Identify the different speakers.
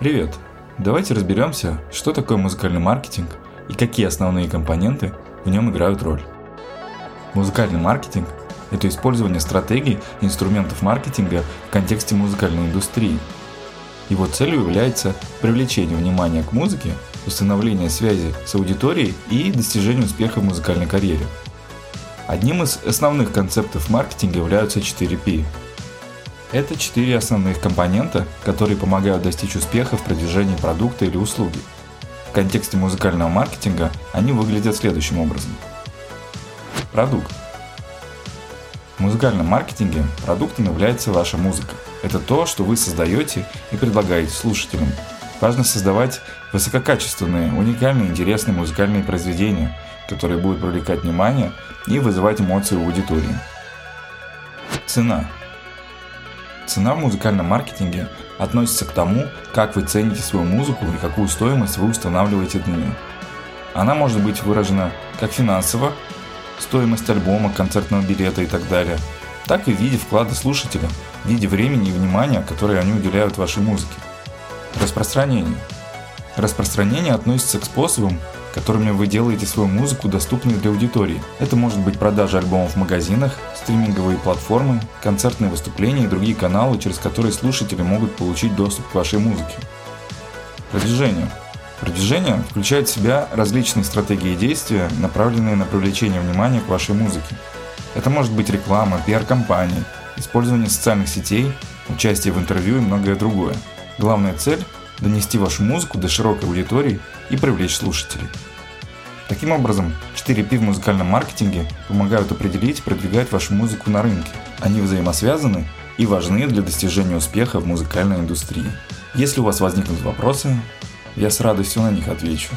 Speaker 1: Привет! Давайте разберемся, что такое музыкальный маркетинг и какие основные компоненты в нем играют роль. Музыкальный маркетинг – это использование стратегий и инструментов маркетинга в контексте музыкальной индустрии. Его целью является привлечение внимания к музыке, установление связи с аудиторией и достижение успеха в музыкальной карьере. Одним из основных концептов маркетинга являются 4P это четыре основных компонента, которые помогают достичь успеха в продвижении продукта или услуги. В контексте музыкального маркетинга они выглядят следующим образом. Продукт. В музыкальном маркетинге продуктом является ваша музыка. Это то, что вы создаете и предлагаете слушателям. Важно создавать высококачественные, уникальные, интересные музыкальные произведения, которые будут привлекать внимание и вызывать эмоции у аудитории. Цена. Цена в музыкальном маркетинге относится к тому, как вы цените свою музыку и какую стоимость вы устанавливаете для нее. Она может быть выражена как финансово, стоимость альбома, концертного билета и так далее, так и в виде вклада слушателя, в виде времени и внимания, которое они уделяют вашей музыке. Распространение. Распространение относится к способам, которыми вы делаете свою музыку доступной для аудитории. Это может быть продажа альбомов в магазинах, стриминговые платформы, концертные выступления и другие каналы, через которые слушатели могут получить доступ к вашей музыке. Продвижение. Продвижение включает в себя различные стратегии действия, направленные на привлечение внимания к вашей музыке. Это может быть реклама, пиар-компании, использование социальных сетей, участие в интервью и многое другое. Главная цель – донести вашу музыку до широкой аудитории и привлечь слушателей. Таким образом, 4P в музыкальном маркетинге помогают определить и продвигать вашу музыку на рынке. Они взаимосвязаны и важны для достижения успеха в музыкальной индустрии. Если у вас возникнут вопросы, я с радостью на них отвечу.